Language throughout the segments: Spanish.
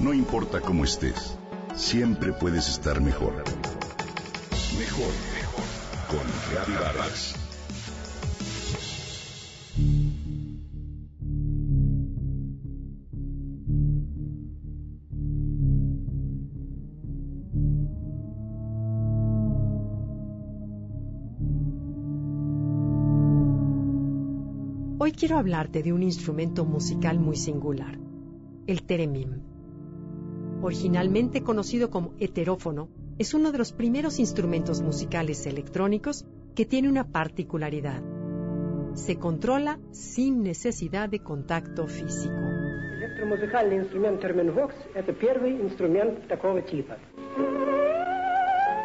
No importa cómo estés, siempre puedes estar mejor. Mejor, mejor. Con Reavivadas. Hoy quiero hablarte de un instrumento musical muy singular, el teremim Originalmente conocido como heterófono, es uno de los primeros instrumentos musicales electrónicos que tiene una particularidad. Se controla sin necesidad de contacto físico. Электромузыкальный инструмент Терменвокс – это первый инструмент такого типа.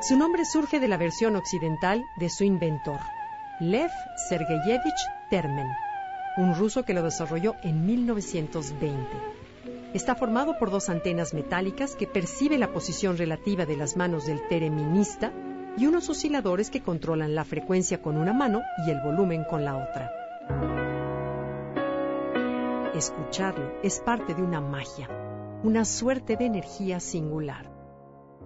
Su nombre surge de la versión occidental de su inventor, Lev Sergeyevich Termen, un ruso que lo desarrolló en 1920. Está formado por dos antenas metálicas que percibe la posición relativa de las manos del tereminista y unos osciladores que controlan la frecuencia con una mano y el volumen con la otra. Escucharlo es parte de una magia, una suerte de energía singular.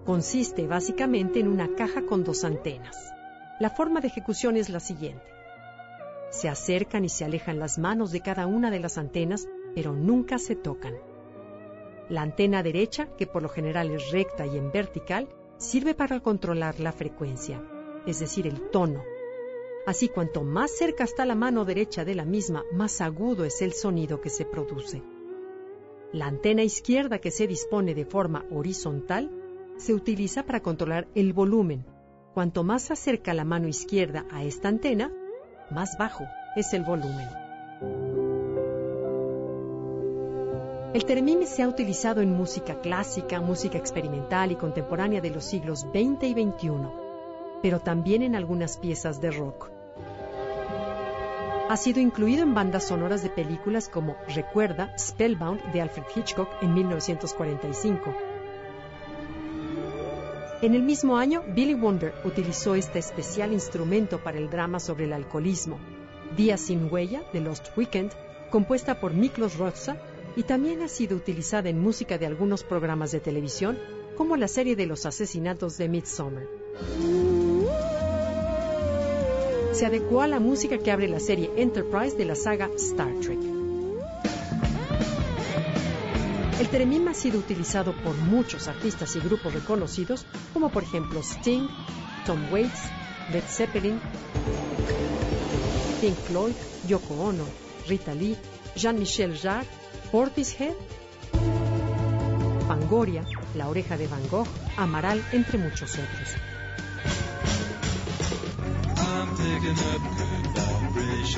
Consiste básicamente en una caja con dos antenas. La forma de ejecución es la siguiente. Se acercan y se alejan las manos de cada una de las antenas, pero nunca se tocan. La antena derecha, que por lo general es recta y en vertical, sirve para controlar la frecuencia, es decir, el tono. Así, cuanto más cerca está la mano derecha de la misma, más agudo es el sonido que se produce. La antena izquierda, que se dispone de forma horizontal, se utiliza para controlar el volumen. Cuanto más acerca la mano izquierda a esta antena, más bajo es el volumen. El teremim se ha utilizado en música clásica, música experimental y contemporánea de los siglos XX y XXI, pero también en algunas piezas de rock. Ha sido incluido en bandas sonoras de películas como Recuerda, Spellbound de Alfred Hitchcock en 1945. En el mismo año, Billy Wonder utilizó este especial instrumento para el drama sobre el alcoholismo, Día sin huella de Lost Weekend, compuesta por Miklos Rozsa, y también ha sido utilizada en música de algunos programas de televisión, como la serie de los asesinatos de Midsommar. Se adecuó a la música que abre la serie Enterprise de la saga Star Trek. El teremim ha sido utilizado por muchos artistas y grupos reconocidos, como por ejemplo Sting, Tom Waits, Led Zeppelin, Pink Floyd, Yoko Ono, Rita Lee, Jean-Michel Jarre, Portishead, Fangoria, La Oreja de Van Gogh, Amaral, entre muchos otros.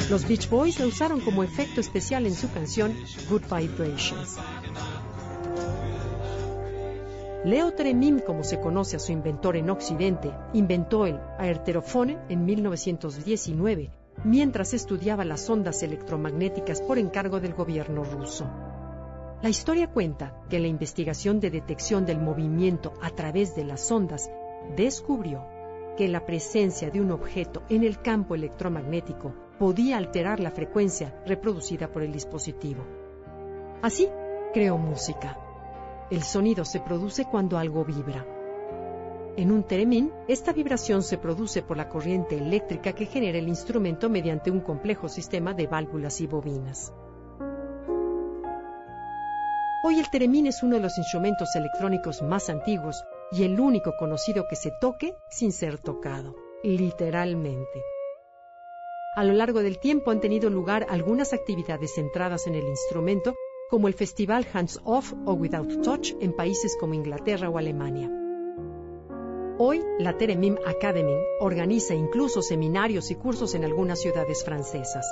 Los Beach Boys lo usaron como efecto especial en su canción Good Vibrations. Leo Tremim, como se conoce a su inventor en Occidente, inventó el aerterofone en 1919 mientras estudiaba las ondas electromagnéticas por encargo del gobierno ruso. La historia cuenta que la investigación de detección del movimiento a través de las ondas descubrió que la presencia de un objeto en el campo electromagnético podía alterar la frecuencia reproducida por el dispositivo. Así creó música. El sonido se produce cuando algo vibra. En un teremín, esta vibración se produce por la corriente eléctrica que genera el instrumento mediante un complejo sistema de válvulas y bobinas. Hoy el teremín es uno de los instrumentos electrónicos más antiguos y el único conocido que se toque sin ser tocado, literalmente. A lo largo del tiempo han tenido lugar algunas actividades centradas en el instrumento, como el festival Hands Off o Without Touch en países como Inglaterra o Alemania. Hoy, la Teremim Academy organiza incluso seminarios y cursos en algunas ciudades francesas.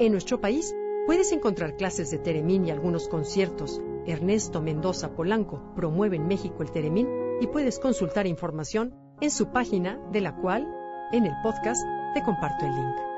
En nuestro país, puedes encontrar clases de Teremín y algunos conciertos. Ernesto Mendoza Polanco promueve en México el Teremín y puedes consultar información en su página, de la cual, en el podcast, te comparto el link.